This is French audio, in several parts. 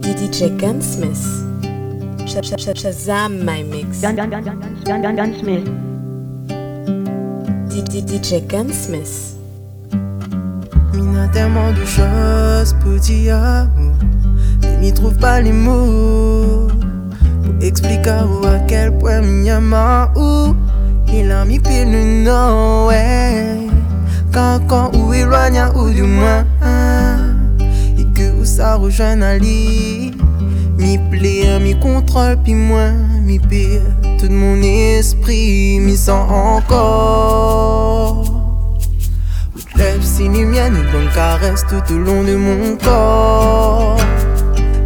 DJ Gunsmith. Shazam my mix. Gun, gun, gun, gun, gun, gun, gunsmith. DJ Gunsmith. Il a tellement de choses pour dire, mais m'y trouve pas les mots pour expliquer à quel point m'y a où il a mis pile le nom, ouais. Quand, quand, ou éloigne, ou du moins, que où ça rejoint Ali. Mi plaît, mi contrôle, puis moi, mi pire. Tout mon esprit, mi sent encore. Lève si lumière, une bonne caresse tout au long de mon corps.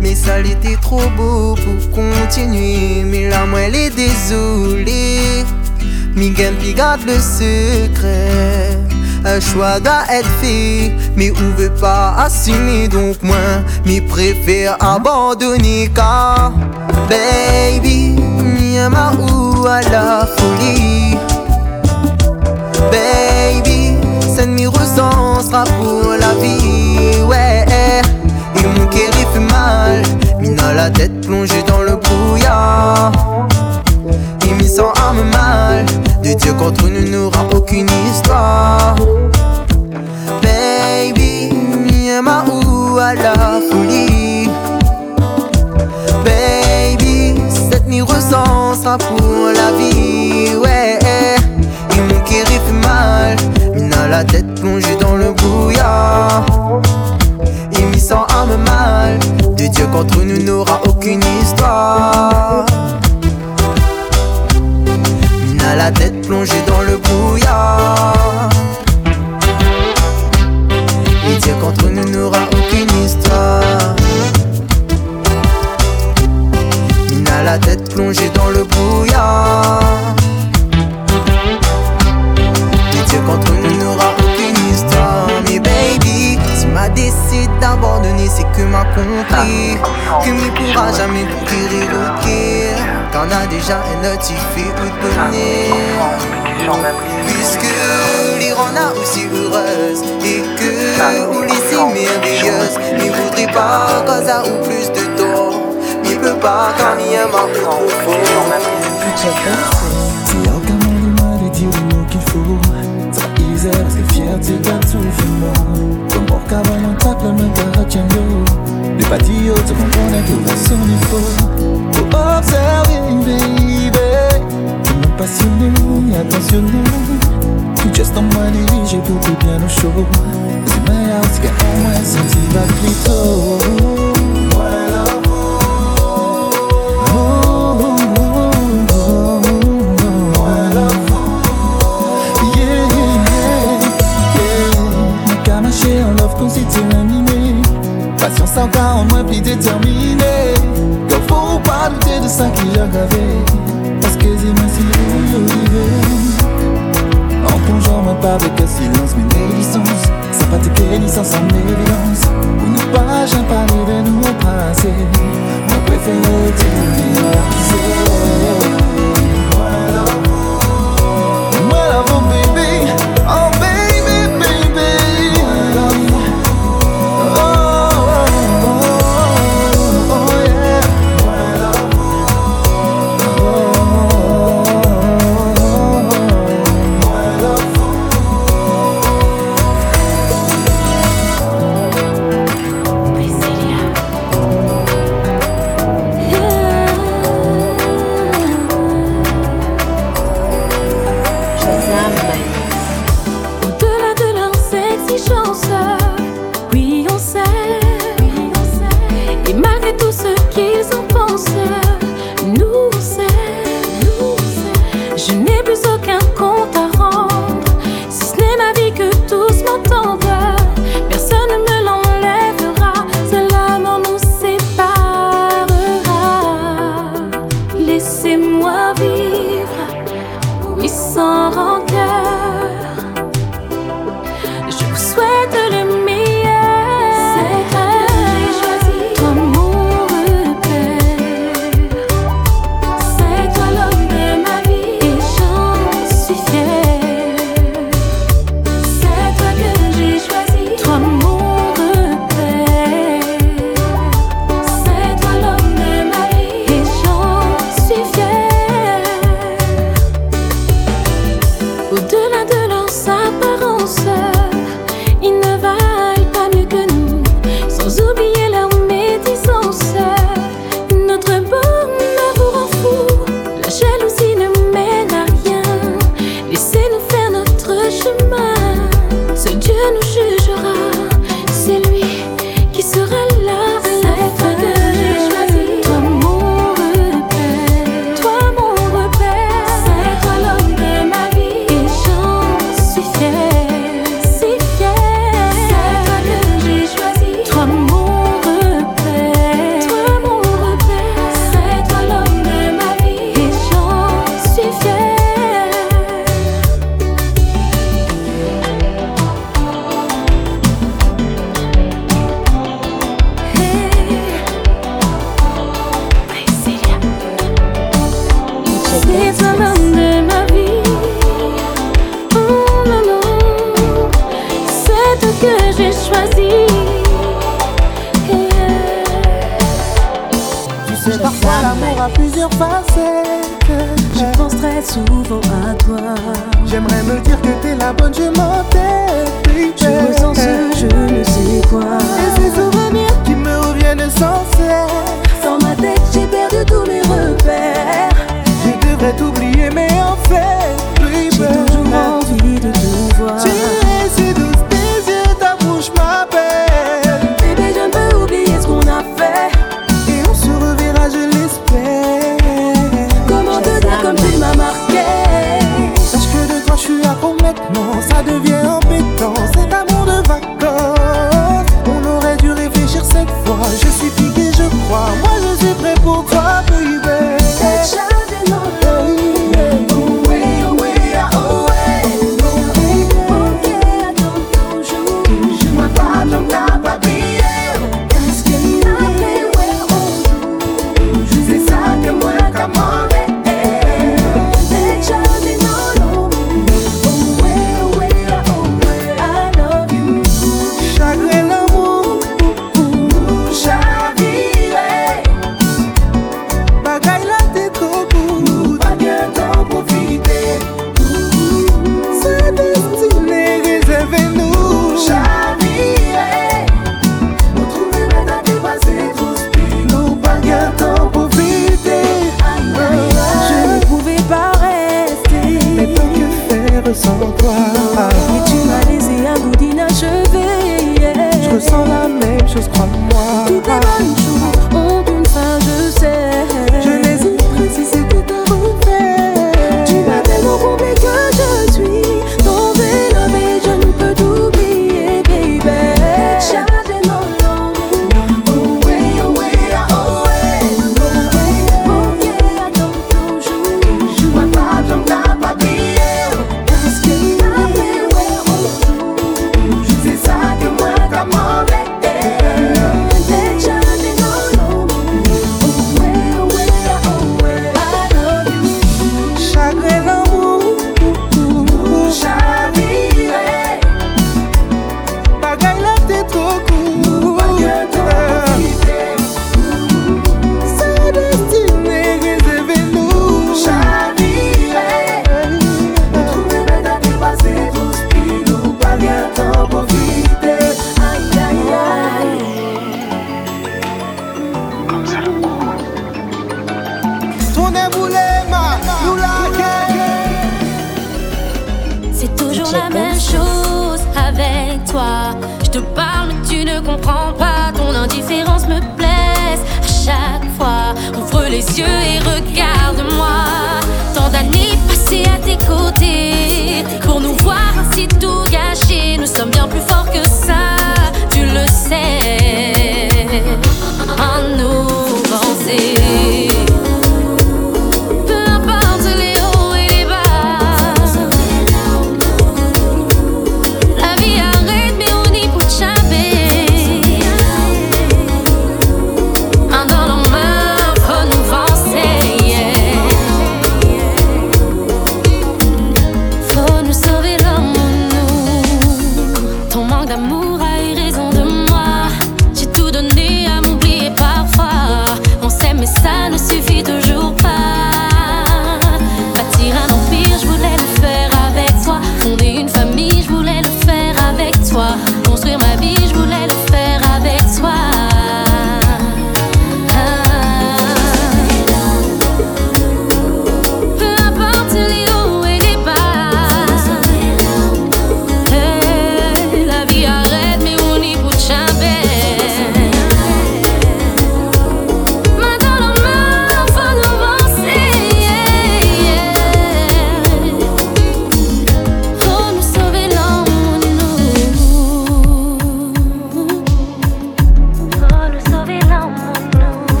Mais ça l'était trop beau pour continuer. Mais là, moi, elle est désolée. Mi gagne, garde le secret. Un choix doit être fait, mais on veut pas assumer. Donc, moi, mi préfère abandonner. Car, baby, mi ma ou à la folie. Baby, cette mi sera pour la vie. Ouais, et mon il fait mal. Mina la tête plongée dans le brouillard. Et mi sent âme mal. De Dieu contre nous n'aura aucune histoire. Baby, ma ou à la folie. Baby, cette nuit ressent sera pour la vie. Ouais, et mon il fait mal. Mina la tête plongée dans le brouillard. Et mi sent âme mal. De Dieu contre nous n'aura aucune histoire. La tête plongée dans le brouillard. Et Dieu contre nous n'aura aucune histoire. Mina la tête plongée dans le brouillard. Et Dieu contre nous n'aura aucune histoire. Mais baby, si ma décide d'abandonner, c'est que m'a compris que m'y pourra jamais conquérir au cœur. Qu'en a déjà un autre, il fait ou de bonheur. Puisque l'Iran a aussi heureuse et que ou laisser merveilleuse. Mais voudrait pas cause à ou plus de tort. Mais peut pas quand il y a marre de trop fort. C'est aucun moyen de dire le mot qu'il faut. Easy parce que fierté garde tout finalement. Comme pour qu'avant on tape le même caractère Le patio, tu comprends que va son niveau. Observer, baby. Tu me passionné, attentionné. Tu just en dirigé pour tout bien au show. C'est meilleur, c'est qu'au moins senti va plutôt. en love terminé Patience encore en moins plus déterminé Faut pas douter de ça qui j'ai gravé Parce que c'est moi si vous En plongeant moi pas avec un silence mais des licences Ça pas te licence en évidence Pour ne pas jamais parler de préféré dire qui c'est?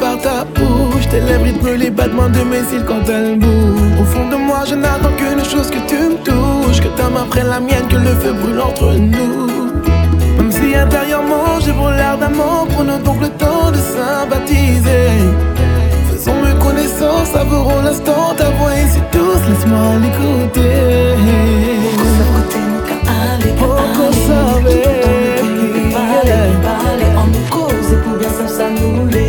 Par ta bouche. Tes lèvres les battements de mes cils quand elles bougent. Au fond de moi, je n'attends qu'une chose que tu me touches. Que ta main prenne la mienne, que le feu brûle entre nous. Même si intérieurement j'ai pour l'air prenons donc le temps de sympathiser. Faisons-nous connaissance, savourons l'instant, ta voix et c'est tous, laisse-moi l'écouter. Poco sabe. Nous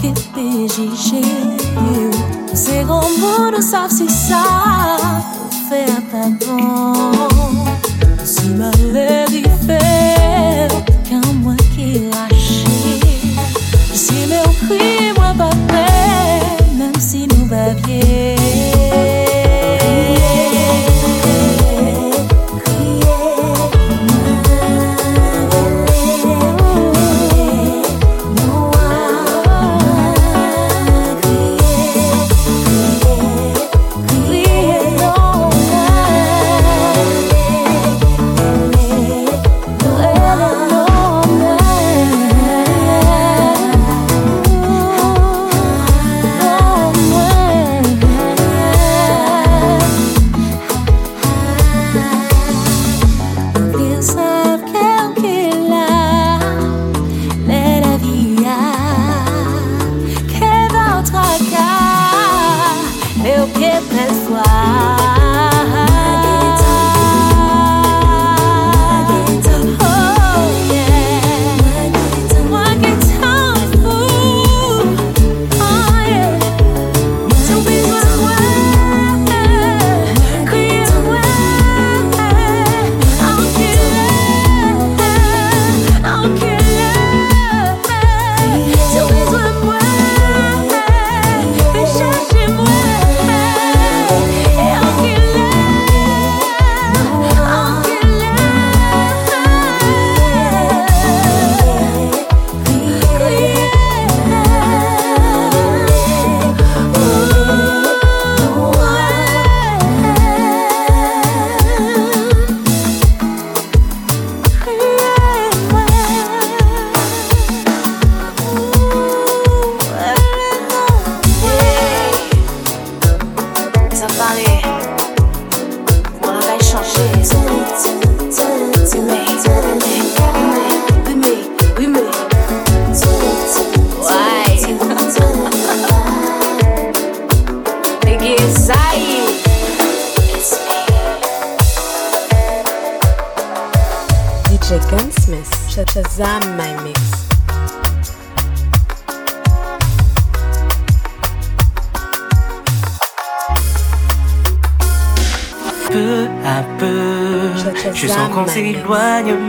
qui PJG. Ces grands mots ne savent si ça pour faire pardon. Si maladie fait qu'un moi qui lâché. Si meu cri, moi pas prêt, même si nous baviez. Ils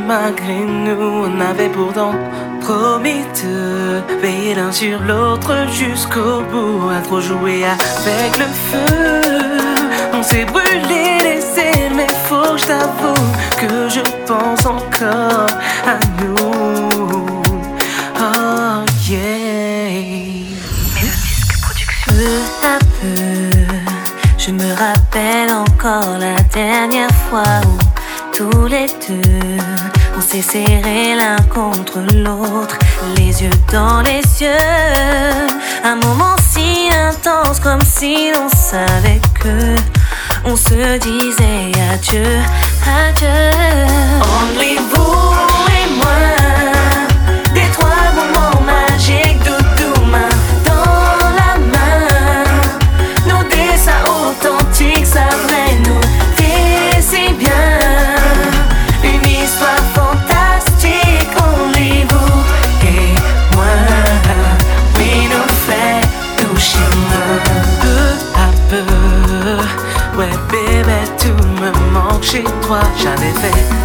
malgré nous. On avait pourtant promis de veiller l'un sur l'autre jusqu'au bout. À trop jouer avec le feu. On s'est brûlé les ailes, mais faut que je t'avoue que je pense encore à nous. Oh yeah. Peu à peu, je me rappelle encore la dernière fois où tous les deux on s'est serrés l'un contre l'autre, les yeux dans les yeux. Un moment si intense comme si l'on savait que on se disait adieu, adieu. faith.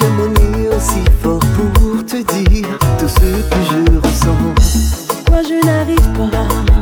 qu'un mot aussi fort pour te dire tout ce que je ressens. Moi je n'arrive pas.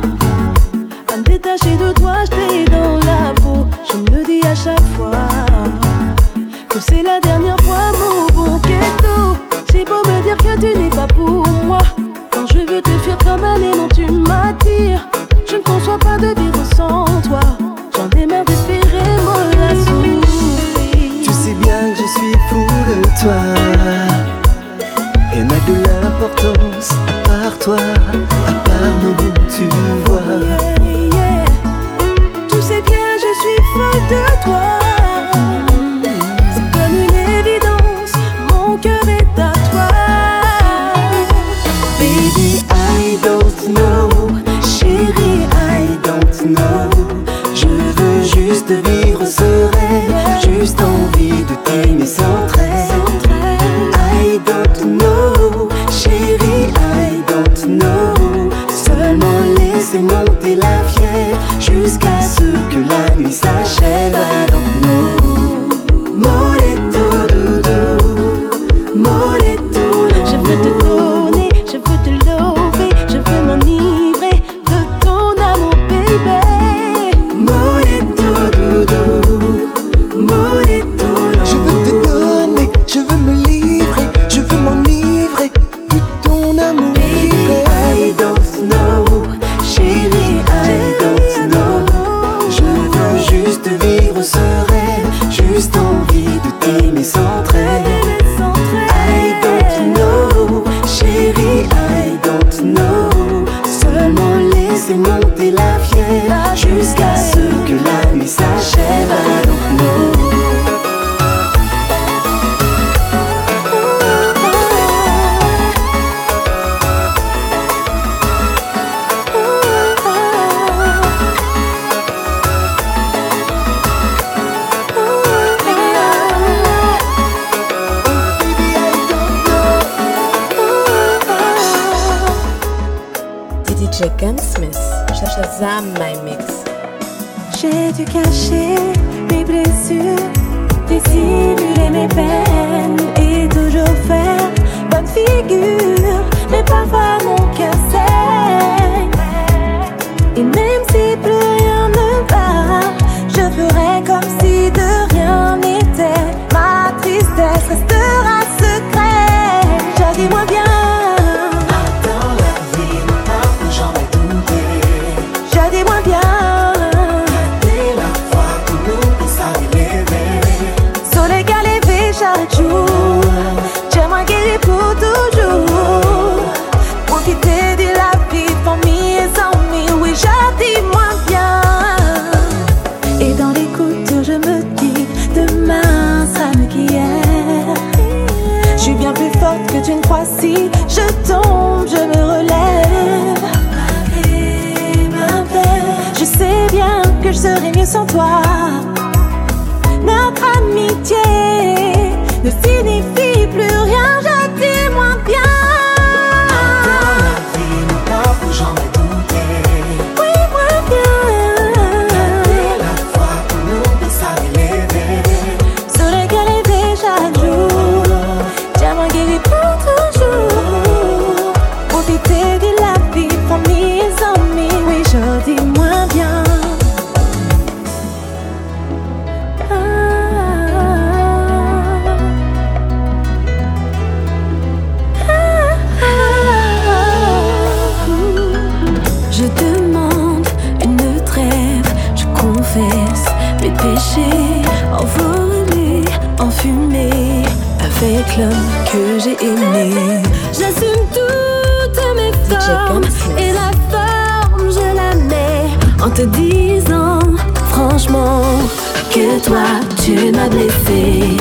forte que tu ne crois si je tombe, je me relève. Ma peine, je sais bien que je serai mieux sans toi. Notre amitié ne signifie J'assume toutes mes formes et la forme je la mets en te disant franchement que toi tu m'as blessé.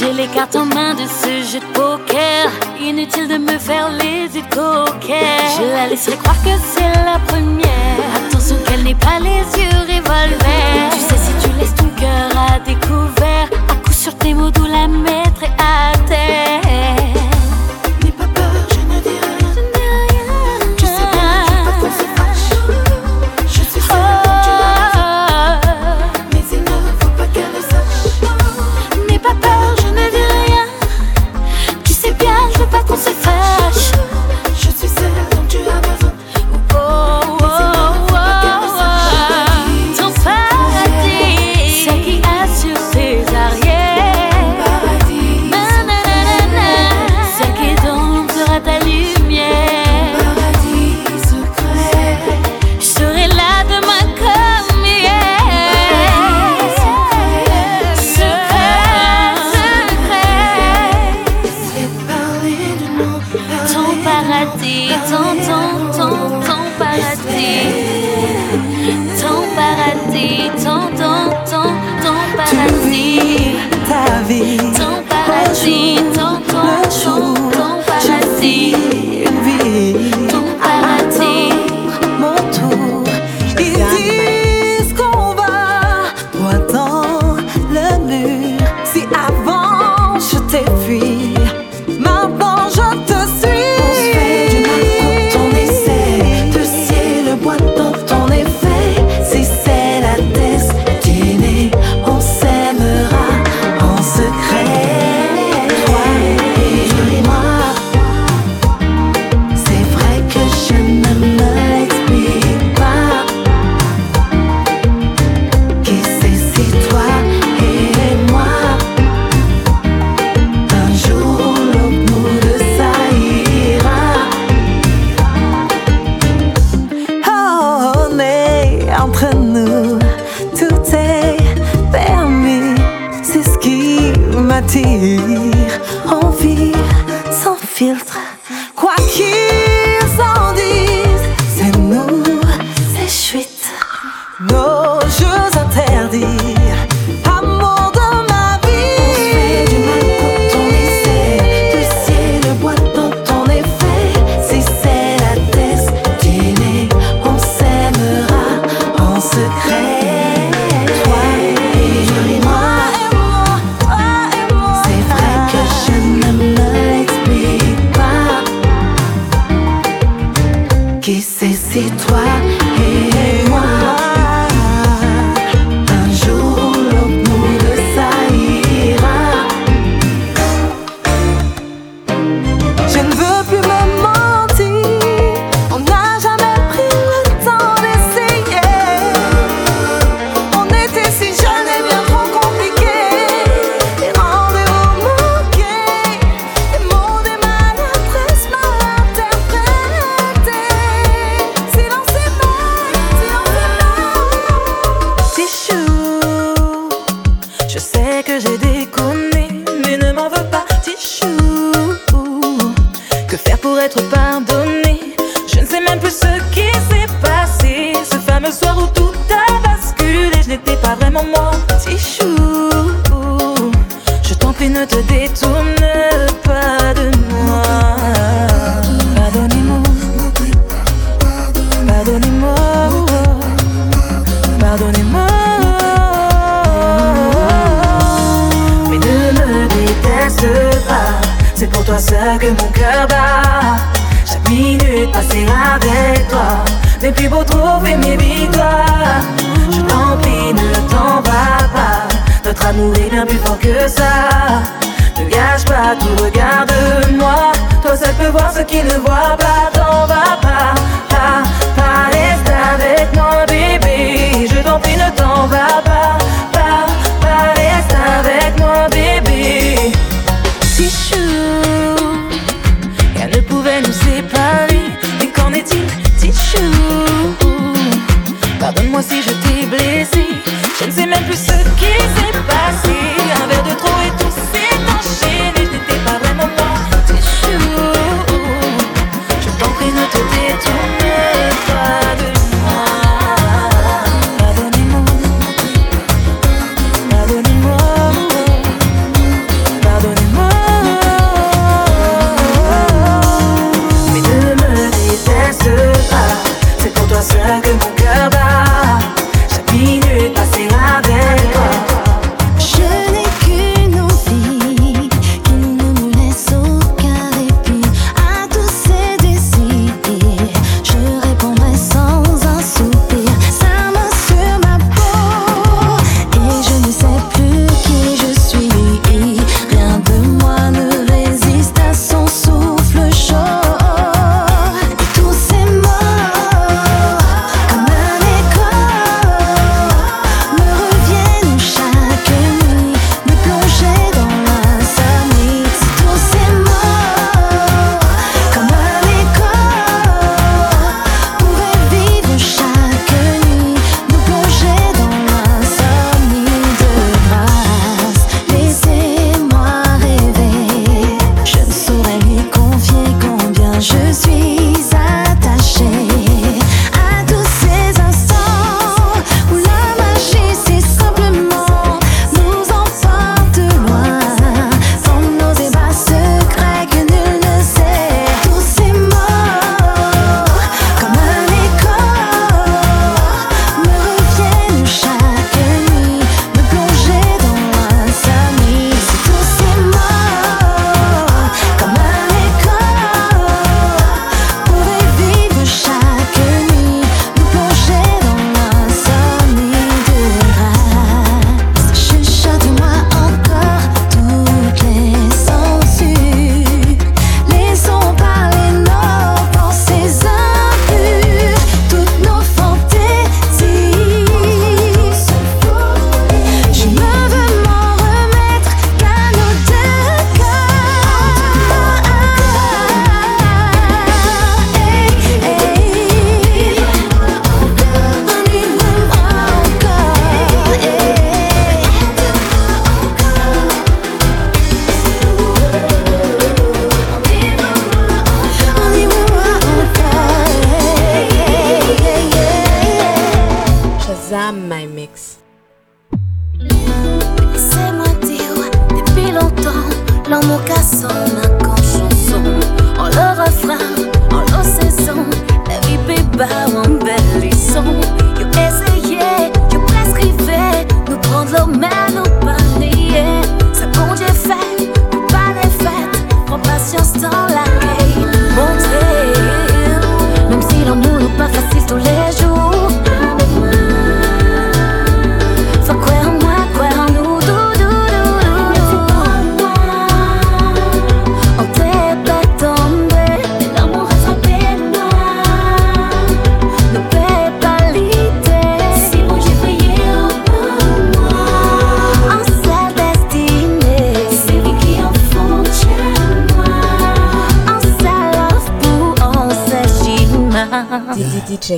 J'ai les cartes en main de ce jeu de poker. Inutile de me faire les yeux Je la laisserai croire que c'est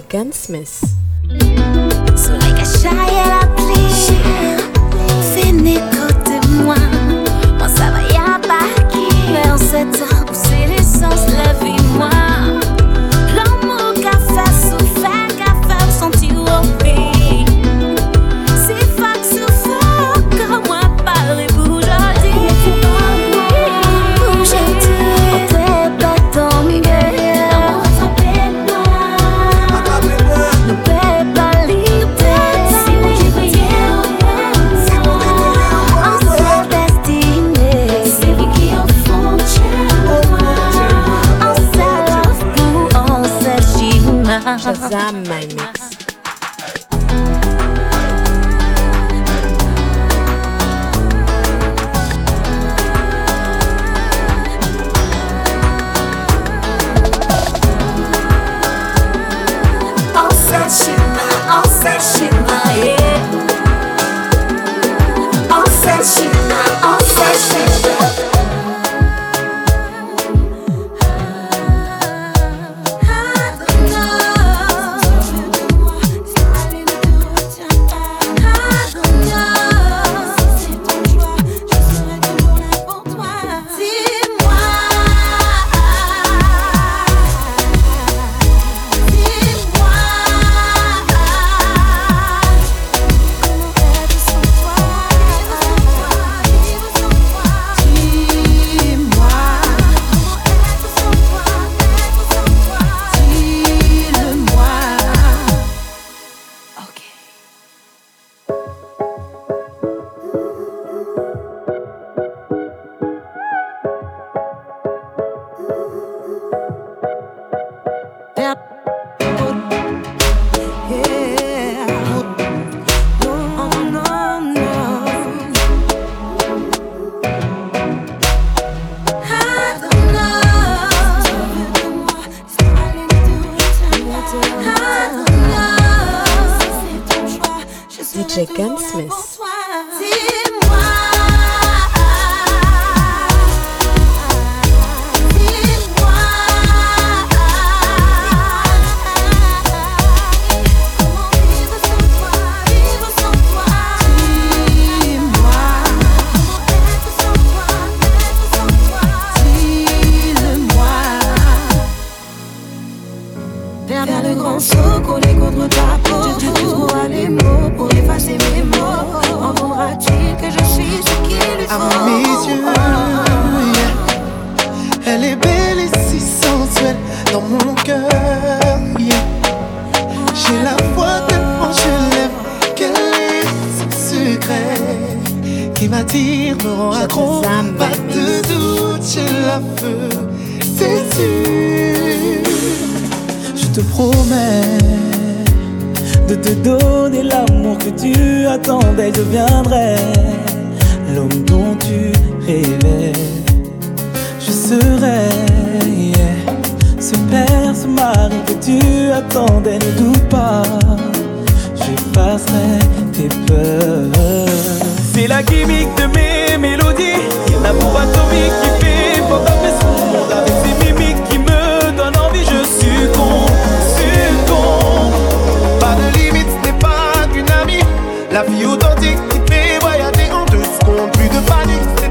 Gunsmith. Faire le grand saut, coller contre ta peau à les mots pour effacer mes mots En vaudra-t-il que je suis ce qu'il faut À mes yeux, yeah. elle est belle et si sensuelle dans mon cœur. yeah. J'ai la voix tellement je l'aime qu'elle est ce secret qui m'attire, me rend accro. Pas de doute, j'ai la feu, c'est sûr. Je te promets de te donner l'amour que tu attendais. Je viendrai, l'homme dont tu rêvais. Je serai ce père, ce mari que tu attendais. Ne doute pas, j'effacerai tes peurs. C'est la gimmick de mes mélodies, la bombe atomique qui fait fantasmer son monde avec ses mimiques La fille authentique qui te voyager en deux secondes. Plus de panique,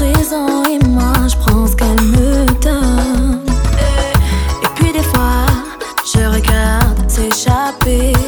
présent et moi je prends ce qu'elle me donne. Et puis des fois, je regarde s'échapper.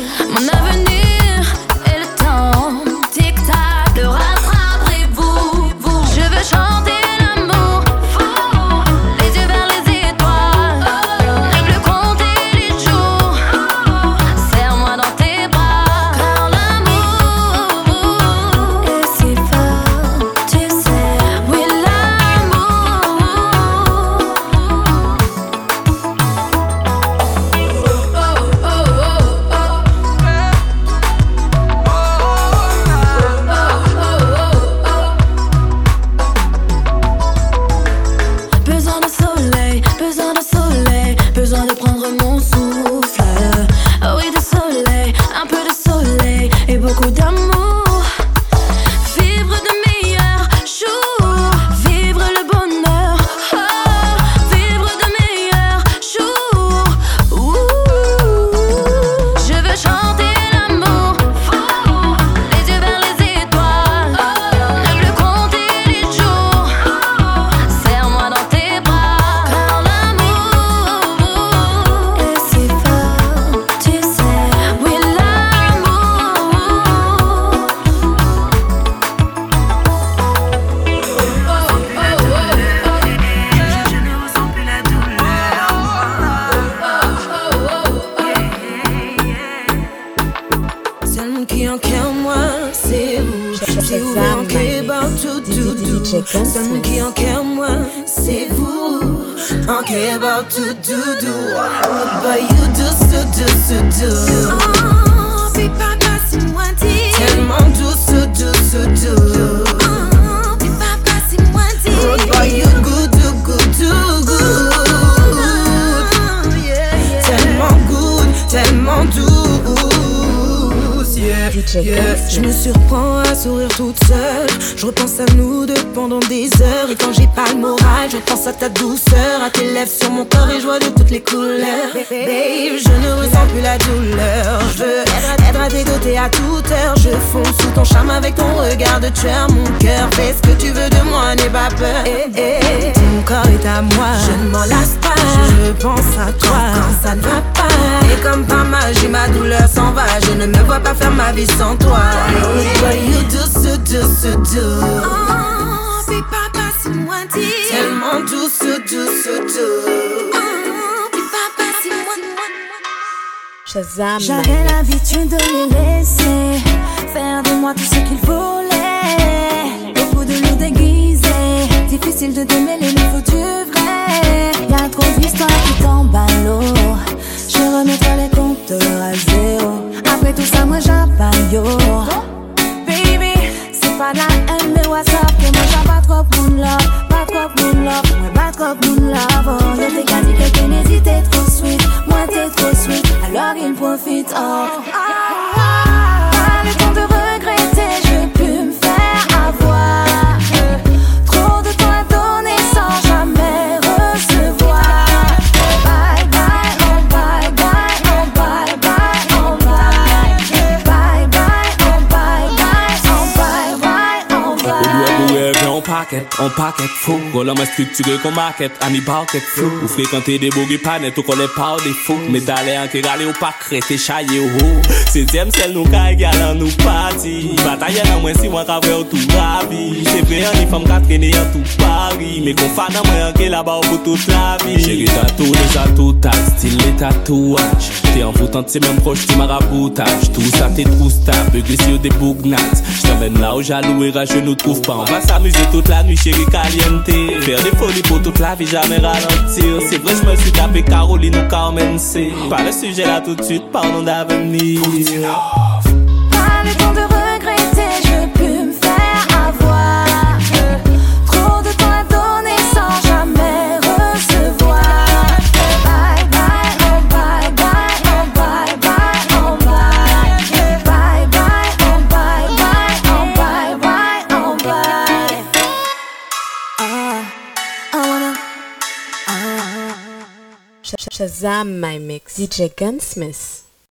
Vous. About tout, tout, tout. Celle qui en cœur moi, c'est vous. En care about tout, tout, tout. But you do, so, do, so, do. Oh, puis c'est moi dit. Tellement douce, douce, douce. Yeah, yeah. Je me surprends à sourire toute seule. Je repense à nous deux pendant des heures. Et quand j'ai pas le moral, je pense à ta douceur, à tes lèvres sur mon corps et je vois de toutes les couleurs. Babe, je ne ressens plus la douleur. Je veux être, à tes côtés à toute heure. Je fonce sous ton charme avec ton regard de tueur. Mon cœur fait ce que tu veux de moi, n'aie pas peur. Eh, eh, Ton corps est à moi, je ne m'en lasse pas. Je pense à toi quand ça ne va pas. Et comme par magie, ma douleur s'en va. Je ne me vois pas faire ma vie sans toi. But you do, so, do, so, do. Oh, puis papa, c'est moi dit. Tellement douce, douce, douce. Oh, puis papa, c'est moi. Shazam. J'avais l'habitude de les laisser faire de moi tout ce qu'ils voulaient. Beaucoup de nous déguiser, difficile de démêler le faux du vrai. Y'a trop d'histoires qui tombent à l'eau. Je remettrai les compteurs à zéro. Fwe tou sa mwen jan bayo Baby, se pa la en me wasap Ke mwen jan pa trop moun paquet, en paquet fou. Roland m'a structuré comme maquette, Annie Barquet flou. Ou fréquenter des bourgues panettes, ou pas des fous. Mais d'aller en râler ou pas crêter, chailler au haut. Septième celle nous égal en nous parti. Bataille en moins si moi qu'avait tout ravi. C'est vrai, on y femme qu'à traîner en tout Paris. Mais qu'on fan en moins que là-bas pour toute la vie. Chérie, t'as tout, les atouts, t'as le style, les tatouages. T'es en foutant de ces mêmes proches, t'es maraboutage. Tout ça, t'es trop stable, sur des bougnates. J't'emmène là où jaloux et rageux nous trouve pas. On va s'amuser toute la nuit, chérie caliente. Faire des folies pour toute la vie, jamais ralentir. C'est vrai, je me suis tapé Caroline ou Carmen C. Pas le sujet là tout de suite, parlons d'avenir. Pas le temps de Sh- Shazam my mix. DJ Gunsmith.